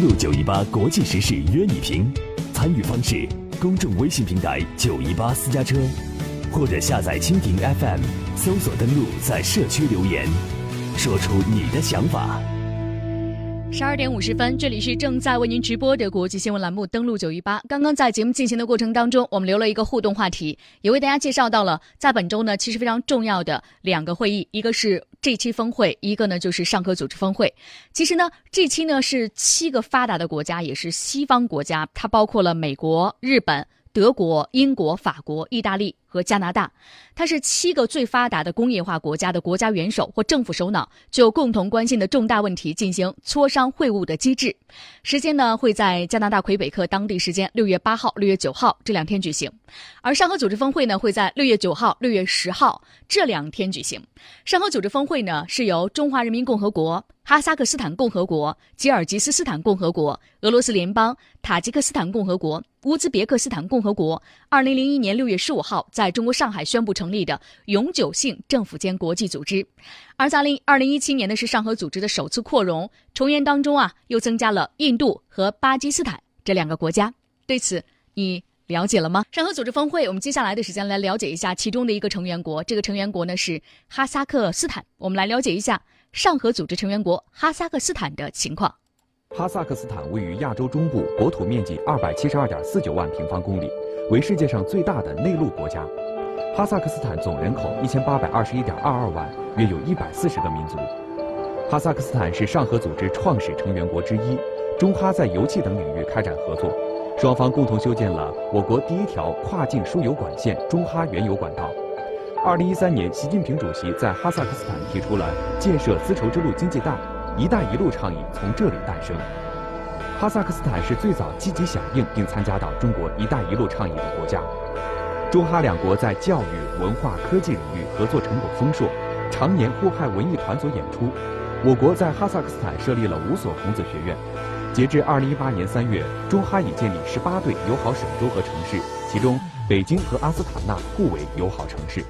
路九一八国际时事约你评，参与方式：公众微信平台九一八私家车，或者下载蜻蜓 FM，搜索登录在社区留言，说出你的想法。十二点五十分，这里是正在为您直播的国际新闻栏目，登录九一八。刚刚在节目进行的过程当中，我们留了一个互动话题，也为大家介绍到了在本周呢，其实非常重要的两个会议，一个是这期峰会，一个呢就是上合组织峰会。其实呢，这期呢是七个发达的国家，也是西方国家，它包括了美国、日本。德国、英国、法国、意大利和加拿大，它是七个最发达的工业化国家的国家元首或政府首脑就共同关心的重大问题进行磋商会晤的机制。时间呢会在加拿大魁北克当地时间六月八号、六月九号这两天举行，而上合组织峰会呢会在六月九号、六月十号这两天举行。上合组织峰会呢是由中华人民共和国。哈萨克斯坦共和国、吉尔吉斯斯坦共和国、俄罗斯联邦、塔吉克斯坦共和国、乌兹别克斯坦共和国，二零零一年六月十五号在中国上海宣布成立的永久性政府间国际组织。而在零二零一七年呢，是上合组织的首次扩容，成员当中啊又增加了印度和巴基斯坦这两个国家。对此，你了解了吗？上合组织峰会，我们接下来的时间来了解一下其中的一个成员国，这个成员国呢是哈萨克斯坦。我们来了解一下。上合组织成员国哈萨克斯坦的情况。哈萨克斯坦位于亚洲中部，国土面积二百七十二点四九万平方公里，为世界上最大的内陆国家。哈萨克斯坦总人口一千八百二十一点二二万，约有一百四十个民族。哈萨克斯坦是上合组织创始成员国之一，中哈在油气等领域开展合作，双方共同修建了我国第一条跨境输油管线——中哈原油管道。二零一三年，习近平主席在哈萨克斯坦提出了建设丝绸之路经济带，“一带一路”倡议从这里诞生。哈萨克斯坦是最早积极响应并参加到中国“一带一路”倡议的国家。中哈两国在教育、文化、科技领域合作成果丰硕，常年互派文艺团组演出。我国在哈萨克斯坦设立了五所孔子学院。截至二零一八年三月，中哈已建立十八对友好省州和城市，其中北京和阿斯塔纳互为友好城市。